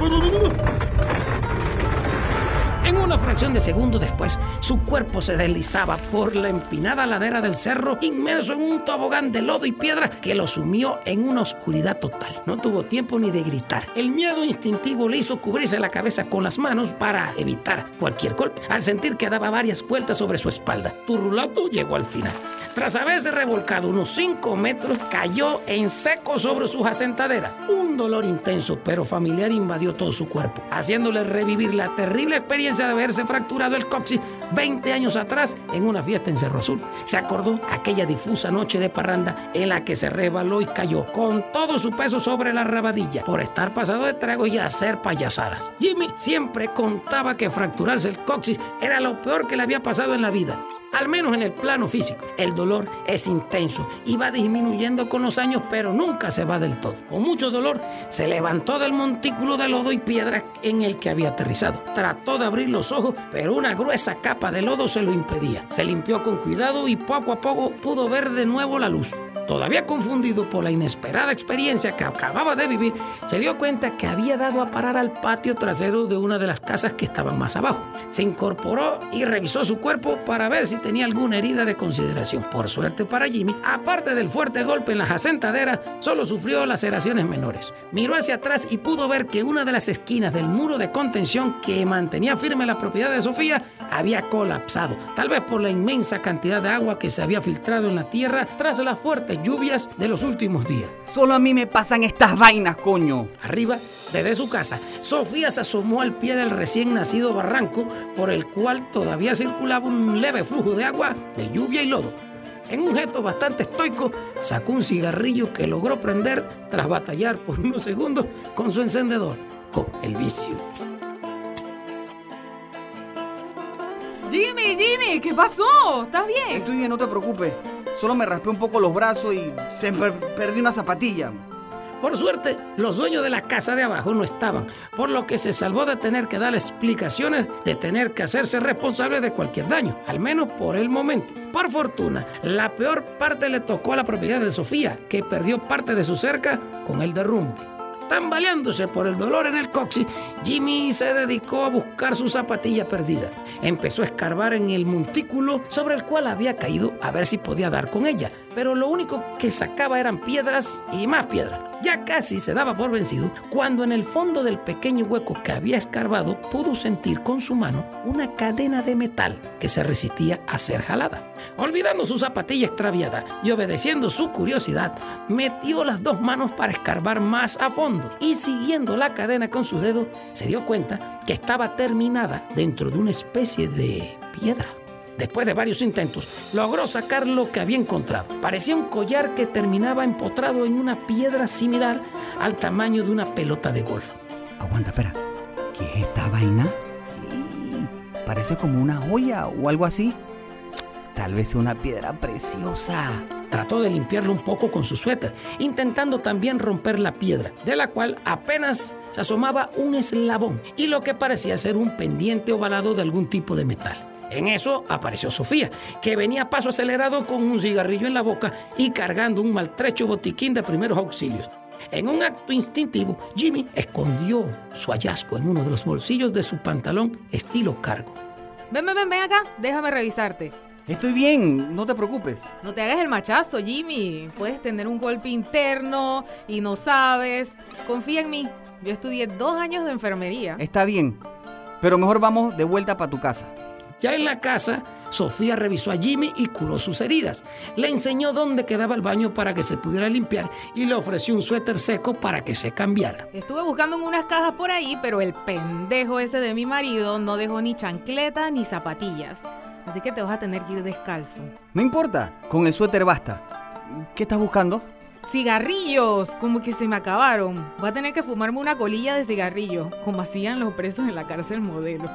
En una fracción de segundo después, su cuerpo se deslizaba por la empinada ladera del cerro, inmerso en un tobogán de lodo y piedra que lo sumió en una oscuridad total. No tuvo tiempo ni de gritar. El miedo instintivo le hizo cubrirse la cabeza con las manos para evitar cualquier golpe, al sentir que daba varias vueltas sobre su espalda. Turrulato llegó al final. Tras haberse revolcado unos 5 metros, cayó en seco sobre sus asentaderas. Un dolor intenso pero familiar invadió todo su cuerpo, haciéndole revivir la terrible experiencia de haberse fracturado el coxis 20 años atrás en una fiesta en Cerro Azul. Se acordó aquella difusa noche de parranda en la que se rebaló y cayó con todo su peso sobre la rabadilla por estar pasado de trago y hacer payasadas. Jimmy siempre contaba que fracturarse el coxis era lo peor que le había pasado en la vida al menos en el plano físico. El dolor es intenso y va disminuyendo con los años, pero nunca se va del todo. Con mucho dolor, se levantó del montículo de lodo y piedra en el que había aterrizado. Trató de abrir los ojos, pero una gruesa capa de lodo se lo impedía. Se limpió con cuidado y poco a poco pudo ver de nuevo la luz. Todavía confundido por la inesperada experiencia que acababa de vivir, se dio cuenta que había dado a parar al patio trasero de una de las casas que estaban más abajo. Se incorporó y revisó su cuerpo para ver si tenía alguna herida de consideración. Por suerte para Jimmy, aparte del fuerte golpe en las asentaderas, solo sufrió laceraciones menores. Miró hacia atrás y pudo ver que una de las esquinas del muro de contención que mantenía firme la propiedad de Sofía había colapsado, tal vez por la inmensa cantidad de agua que se había filtrado en la tierra tras las fuertes lluvias de los últimos días. Solo a mí me pasan estas vainas, coño. Arriba, desde su casa, Sofía se asomó al pie del recién nacido barranco por el cual todavía circulaba un leve flujo de agua, de lluvia y lodo. En un gesto bastante estoico, sacó un cigarrillo que logró prender tras batallar por unos segundos con su encendedor. Oh, el vicio. Jimmy, Jimmy, ¿qué pasó? ¿Estás bien? Estoy bien, no te preocupes. Solo me raspé un poco los brazos y se me per- perdí una zapatilla. Por suerte, los dueños de la casa de abajo no estaban, por lo que se salvó de tener que dar explicaciones de tener que hacerse responsable de cualquier daño, al menos por el momento. Por fortuna, la peor parte le tocó a la propiedad de Sofía, que perdió parte de su cerca con el derrumbe. Tambaleándose por el dolor en el coxis, Jimmy se dedicó a buscar su zapatilla perdida. Empezó a escarbar en el montículo sobre el cual había caído a ver si podía dar con ella, pero lo único que sacaba eran piedras y más piedras. Ya casi se daba por vencido cuando en el fondo del pequeño hueco que había escarbado pudo sentir con su mano una cadena de metal que se resistía a ser jalada. Olvidando su zapatilla extraviada y obedeciendo su curiosidad, metió las dos manos para escarbar más a fondo y siguiendo la cadena con sus dedos se dio cuenta que estaba terminada dentro de una especie de piedra. Después de varios intentos, logró sacar lo que había encontrado. Parecía un collar que terminaba empotrado en una piedra similar al tamaño de una pelota de golf. Aguanta, espera. ¿Qué es esta vaina? Parece como una joya o algo así. Tal vez una piedra preciosa. Trató de limpiarlo un poco con su suéter, intentando también romper la piedra, de la cual apenas se asomaba un eslabón y lo que parecía ser un pendiente ovalado de algún tipo de metal. En eso apareció Sofía, que venía a paso acelerado con un cigarrillo en la boca y cargando un maltrecho botiquín de primeros auxilios. En un acto instintivo, Jimmy escondió su hallazgo en uno de los bolsillos de su pantalón estilo cargo. Ven, ven, ven, ven acá, déjame revisarte. Estoy bien, no te preocupes. No te hagas el machazo, Jimmy. Puedes tener un golpe interno y no sabes. Confía en mí. Yo estudié dos años de enfermería. Está bien, pero mejor vamos de vuelta para tu casa. Ya en la casa, Sofía revisó a Jimmy y curó sus heridas. Le enseñó dónde quedaba el baño para que se pudiera limpiar y le ofreció un suéter seco para que se cambiara. Estuve buscando en unas cajas por ahí, pero el pendejo ese de mi marido no dejó ni chancleta ni zapatillas. Así que te vas a tener que ir descalzo. No importa, con el suéter basta. ¿Qué estás buscando? Cigarrillos, como que se me acabaron. Voy a tener que fumarme una colilla de cigarrillo, como hacían los presos en la cárcel modelo.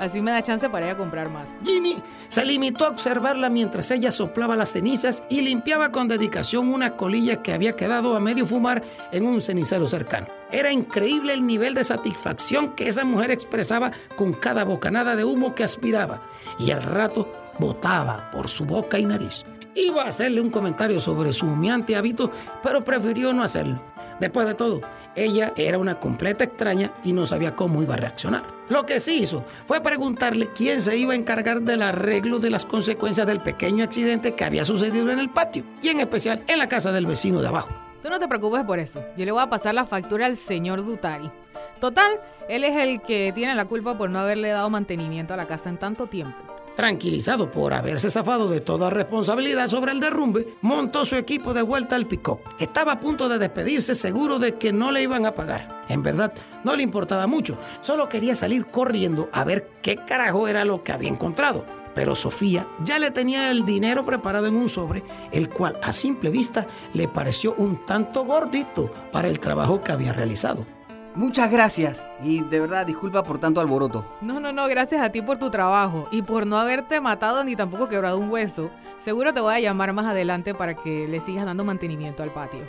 Así me da chance para ir a comprar más. Jimmy se limitó a observarla mientras ella soplaba las cenizas y limpiaba con dedicación una colilla que había quedado a medio fumar en un cenicero cercano. Era increíble el nivel de satisfacción que esa mujer expresaba con cada bocanada de humo que aspiraba y al rato botaba por su boca y nariz. Iba a hacerle un comentario sobre su humeante hábito, pero prefirió no hacerlo. Después de todo, ella era una completa extraña y no sabía cómo iba a reaccionar. Lo que sí hizo fue preguntarle quién se iba a encargar del arreglo de las consecuencias del pequeño accidente que había sucedido en el patio y en especial en la casa del vecino de abajo. Tú no te preocupes por eso. Yo le voy a pasar la factura al señor Dutari. Total, él es el que tiene la culpa por no haberle dado mantenimiento a la casa en tanto tiempo. Tranquilizado por haberse zafado de toda responsabilidad sobre el derrumbe, montó su equipo de vuelta al pick-up. Estaba a punto de despedirse seguro de que no le iban a pagar. En verdad, no le importaba mucho, solo quería salir corriendo a ver qué carajo era lo que había encontrado. Pero Sofía ya le tenía el dinero preparado en un sobre, el cual a simple vista le pareció un tanto gordito para el trabajo que había realizado. Muchas gracias y de verdad disculpa por tanto alboroto. No, no, no, gracias a ti por tu trabajo y por no haberte matado ni tampoco quebrado un hueso. Seguro te voy a llamar más adelante para que le sigas dando mantenimiento al patio.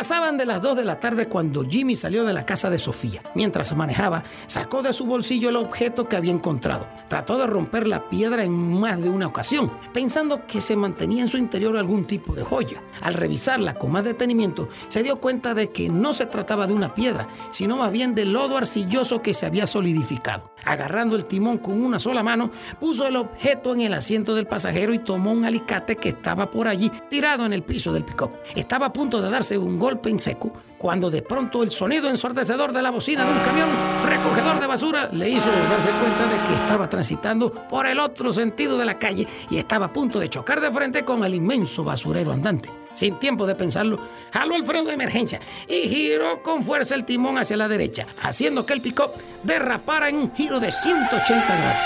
Pasaban de las 2 de la tarde cuando Jimmy salió de la casa de Sofía. Mientras manejaba, sacó de su bolsillo el objeto que había encontrado. Trató de romper la piedra en más de una ocasión, pensando que se mantenía en su interior algún tipo de joya. Al revisarla con más detenimiento, se dio cuenta de que no se trataba de una piedra, sino más bien de lodo arcilloso que se había solidificado. Agarrando el timón con una sola mano, puso el objeto en el asiento del pasajero y tomó un alicate que estaba por allí tirado en el piso del pick-up. Estaba a punto de darse un golpe en seco cuando de pronto el sonido ensordecedor de la bocina de un camión recogedor de basura le hizo darse cuenta de que estaba transitando por el otro sentido de la calle y estaba a punto de chocar de frente con el inmenso basurero andante. Sin tiempo de pensarlo, jaló el freno de emergencia y giró con fuerza el timón hacia la derecha, haciendo que el pick-up derrapara en un giro de 180 grados.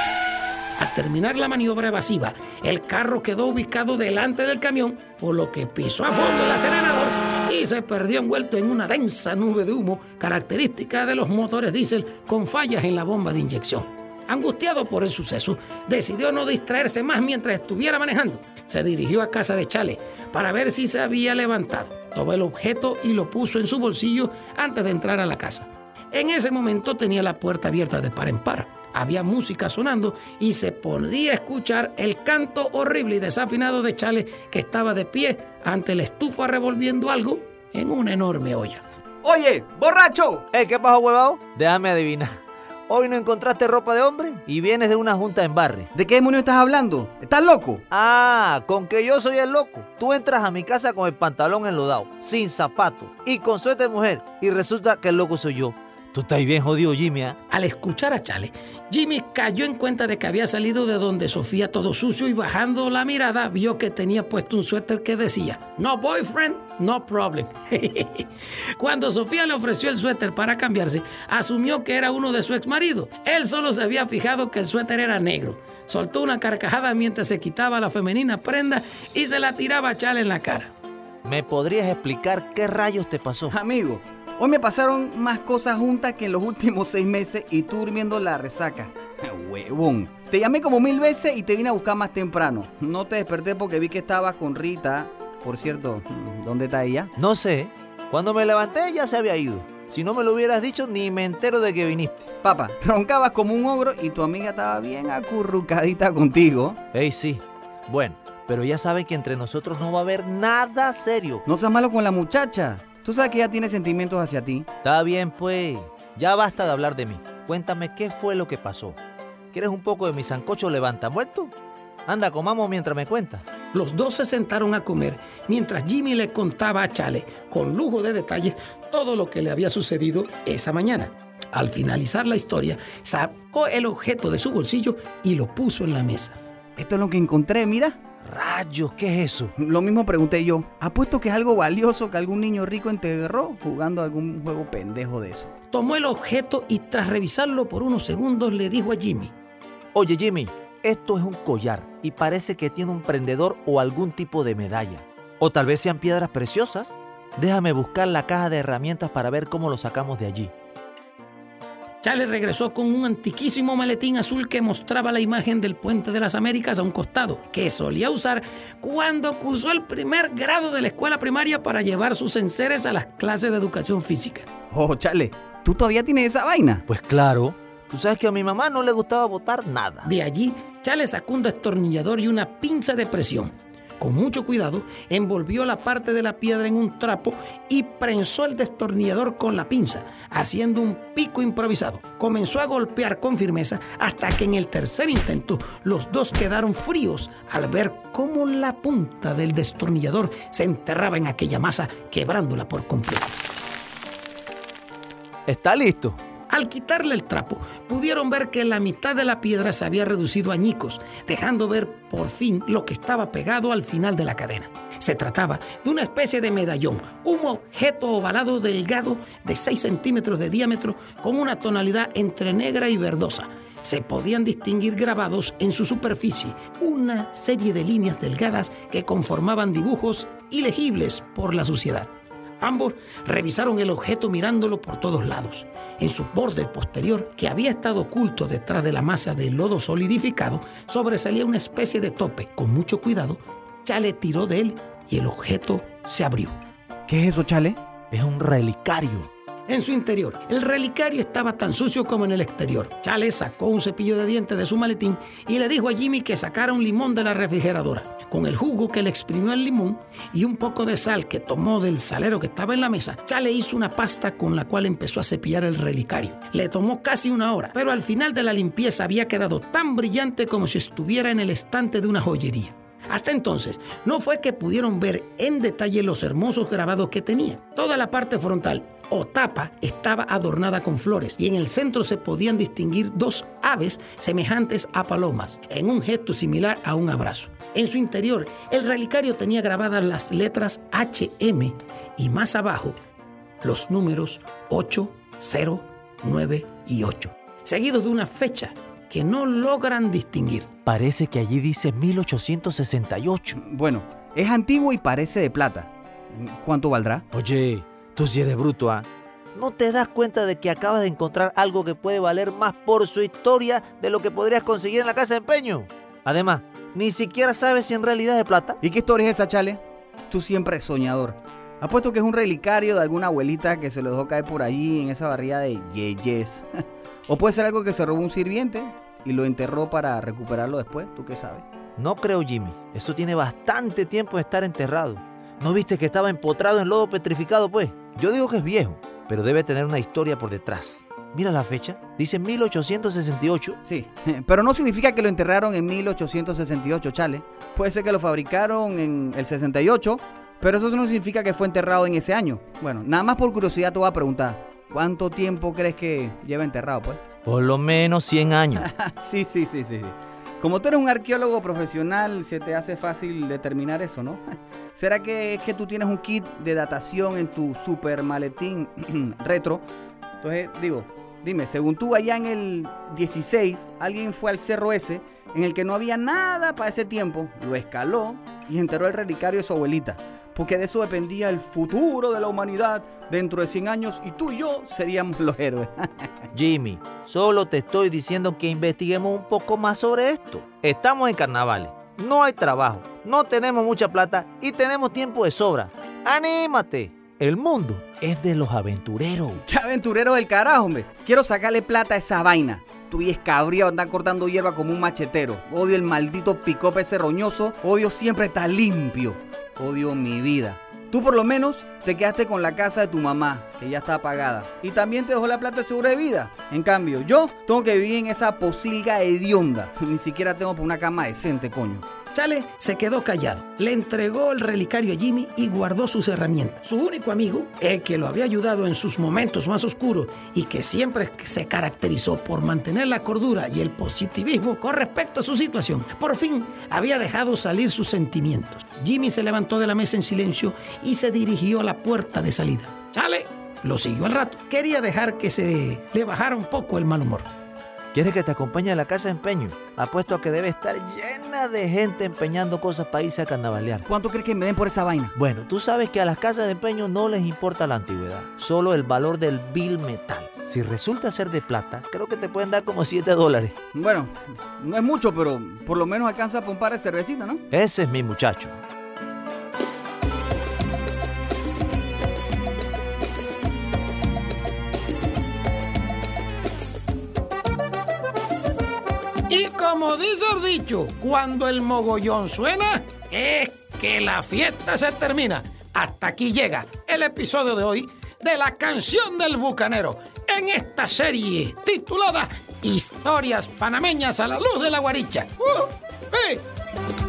Al terminar la maniobra evasiva, el carro quedó ubicado delante del camión, por lo que pisó a fondo el acelerador y se perdió envuelto en una densa nube de humo característica de los motores diésel con fallas en la bomba de inyección. Angustiado por el suceso, decidió no distraerse más mientras estuviera manejando. Se dirigió a casa de Chale para ver si se había levantado. Tomó el objeto y lo puso en su bolsillo antes de entrar a la casa. En ese momento tenía la puerta abierta de par en par. Había música sonando y se podía escuchar el canto horrible y desafinado de Chale que estaba de pie ante la estufa revolviendo algo en una enorme olla. Oye, borracho. Hey, ¿qué pasó, huevado? Déjame adivinar. Hoy no encontraste ropa de hombre y vienes de una junta en barre. ¿De qué demonio estás hablando? ¿Estás loco? Ah, con que yo soy el loco. Tú entras a mi casa con el pantalón enlodado, sin zapatos y con suerte de mujer y resulta que el loco soy yo. Tú estás bien jodido, Jimmy. ¿eh? Al escuchar a Chale, Jimmy cayó en cuenta de que había salido de donde Sofía todo sucio y bajando la mirada vio que tenía puesto un suéter que decía, no boyfriend, no problem. *laughs* Cuando Sofía le ofreció el suéter para cambiarse, asumió que era uno de su ex marido. Él solo se había fijado que el suéter era negro. Soltó una carcajada mientras se quitaba la femenina prenda y se la tiraba a Chale en la cara. ¿Me podrías explicar qué rayos te pasó? Amigo, hoy me pasaron más cosas juntas que en los últimos seis meses y tú durmiendo la resaca. *laughs* Huevón. Te llamé como mil veces y te vine a buscar más temprano. No te desperté porque vi que estabas con Rita. Por cierto, ¿dónde está ella? No sé. Cuando me levanté ya se había ido. Si no me lo hubieras dicho, ni me entero de que viniste. Papá, roncabas como un ogro y tu amiga estaba bien acurrucadita contigo. Ey, sí. Bueno, pero ya saben que entre nosotros no va a haber nada serio. No seas malo con la muchacha. Tú sabes que ella tiene sentimientos hacia ti. Está bien, pues. Ya basta de hablar de mí. Cuéntame qué fue lo que pasó. ¿Quieres un poco de mi sancocho levanta muerto? Anda, comamos mientras me cuentas. Los dos se sentaron a comer mientras Jimmy le contaba a Chale, con lujo de detalles, todo lo que le había sucedido esa mañana. Al finalizar la historia, sacó el objeto de su bolsillo y lo puso en la mesa. Esto es lo que encontré, mira. Rayos, ¿qué es eso? Lo mismo pregunté yo. Apuesto que es algo valioso que algún niño rico enterró jugando algún juego pendejo de eso. Tomó el objeto y tras revisarlo por unos segundos le dijo a Jimmy. Oye, Jimmy, esto es un collar y parece que tiene un prendedor o algún tipo de medalla. O tal vez sean piedras preciosas. Déjame buscar la caja de herramientas para ver cómo lo sacamos de allí. Chale regresó con un antiquísimo maletín azul que mostraba la imagen del Puente de las Américas a un costado, que solía usar cuando cursó el primer grado de la escuela primaria para llevar sus enseres a las clases de educación física. Oh, Chale, ¿tú todavía tienes esa vaina? Pues claro. Tú sabes que a mi mamá no le gustaba botar nada. De allí, Chale sacó un destornillador y una pinza de presión. Con mucho cuidado, envolvió la parte de la piedra en un trapo y prensó el destornillador con la pinza, haciendo un pico improvisado. Comenzó a golpear con firmeza hasta que en el tercer intento los dos quedaron fríos al ver cómo la punta del destornillador se enterraba en aquella masa, quebrándola por completo. ¿Está listo? Al quitarle el trapo, pudieron ver que la mitad de la piedra se había reducido a añicos, dejando ver por fin lo que estaba pegado al final de la cadena. Se trataba de una especie de medallón, un objeto ovalado delgado de 6 centímetros de diámetro con una tonalidad entre negra y verdosa. Se podían distinguir grabados en su superficie una serie de líneas delgadas que conformaban dibujos ilegibles por la suciedad. Ambos revisaron el objeto mirándolo por todos lados. En su borde posterior, que había estado oculto detrás de la masa de lodo solidificado, sobresalía una especie de tope. Con mucho cuidado, Chale tiró de él y el objeto se abrió. ¿Qué es eso, Chale? Es un relicario. En su interior, el relicario estaba tan sucio como en el exterior. Chale sacó un cepillo de dientes de su maletín y le dijo a Jimmy que sacara un limón de la refrigeradora. Con el jugo que le exprimió el limón y un poco de sal que tomó del salero que estaba en la mesa, Chale hizo una pasta con la cual empezó a cepillar el relicario. Le tomó casi una hora, pero al final de la limpieza había quedado tan brillante como si estuviera en el estante de una joyería. Hasta entonces, no fue que pudieron ver en detalle los hermosos grabados que tenía. Toda la parte frontal o tapa estaba adornada con flores y en el centro se podían distinguir dos aves semejantes a palomas, en un gesto similar a un abrazo. En su interior, el relicario tenía grabadas las letras HM y más abajo los números 8, 0, 9 y 8, seguidos de una fecha que no logran distinguir. Parece que allí dice 1868. Bueno, es antiguo y parece de plata. ¿Cuánto valdrá? Oye, tú sí eres bruto, ¿ah? ¿No te das cuenta de que acabas de encontrar algo que puede valer más por su historia de lo que podrías conseguir en la casa de empeño? Además, ni siquiera sabes si en realidad es de plata. ¿Y qué historia es esa, Chale? Tú siempre es soñador. Apuesto que es un relicario de alguna abuelita que se lo dejó caer por allí en esa barriada de Yeyes. *laughs* o puede ser algo que se robó un sirviente y lo enterró para recuperarlo después. ¿Tú qué sabes? No creo, Jimmy. Eso tiene bastante tiempo de estar enterrado. ¿No viste que estaba empotrado en lodo petrificado, pues? Yo digo que es viejo, pero debe tener una historia por detrás. Mira la fecha, dice 1868. Sí, *laughs* pero no significa que lo enterraron en 1868, chale. Puede ser que lo fabricaron en el 68, pero eso no significa que fue enterrado en ese año. Bueno, nada más por curiosidad te voy a preguntar, ¿cuánto tiempo crees que lleva enterrado, pues? Por lo menos 100 años. *laughs* sí, sí, sí, sí. Como tú eres un arqueólogo profesional, se te hace fácil determinar eso, ¿no? *laughs* ¿Será que es que tú tienes un kit de datación en tu super maletín *clears throat* retro? Entonces, digo, dime, según tú allá en el 16, alguien fue al cerro ese en el que no había nada para ese tiempo, lo escaló y enterró el relicario de su abuelita porque de eso dependía el futuro de la humanidad dentro de 100 años y tú y yo seríamos los héroes. *laughs* Jimmy, solo te estoy diciendo que investiguemos un poco más sobre esto. Estamos en carnavales, no hay trabajo, no tenemos mucha plata y tenemos tiempo de sobra. ¡Anímate! El mundo es de los aventureros. *laughs* ¿Qué aventurero del carajo, hombre? Quiero sacarle plata a esa vaina. Tú y escabrío andar cortando hierba como un machetero. Odio el maldito picope ese roñoso. Odio siempre estar limpio odio mi vida. Tú por lo menos te quedaste con la casa de tu mamá, que ya está pagada. Y también te dejó la plata de seguro de vida. En cambio, yo tengo que vivir en esa posilga hedionda. *laughs* Ni siquiera tengo una cama decente, coño. Chale se quedó callado, le entregó el relicario a Jimmy y guardó sus herramientas. Su único amigo, el que lo había ayudado en sus momentos más oscuros y que siempre se caracterizó por mantener la cordura y el positivismo con respecto a su situación, por fin había dejado salir sus sentimientos. Jimmy se levantó de la mesa en silencio y se dirigió a la puerta de salida. Chale lo siguió al rato. Quería dejar que se le bajara un poco el mal humor. ¿Quieres que te acompañe a la casa de empeño? Apuesto a que debe estar llena de gente empeñando cosas para irse a carnavalear. ¿Cuánto crees que me den por esa vaina? Bueno, tú sabes que a las casas de empeño no les importa la antigüedad, solo el valor del bill metal. Si resulta ser de plata, creo que te pueden dar como 7 dólares. Bueno, no es mucho, pero por lo menos alcanza para un par de cervecitas, ¿no? Ese es mi muchacho. Y como dice el dicho, cuando el mogollón suena, es que la fiesta se termina. Hasta aquí llega el episodio de hoy de la canción del bucanero en esta serie titulada Historias panameñas a la luz de la guaricha. ¡Uh!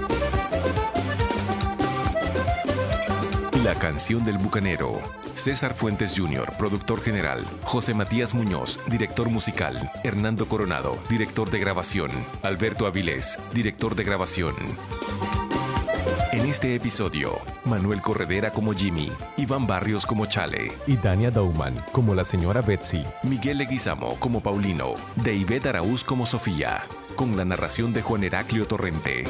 La canción del bucanero. César Fuentes Jr., productor general. José Matías Muñoz, director musical. Hernando Coronado, director de grabación. Alberto Avilés, director de grabación. En este episodio, Manuel Corredera como Jimmy, Iván Barrios como Chale, y Dania Dauman como la señora Betsy, Miguel Leguizamo como Paulino, Ivette Araúz como Sofía, con la narración de Juan Heraclio Torrente.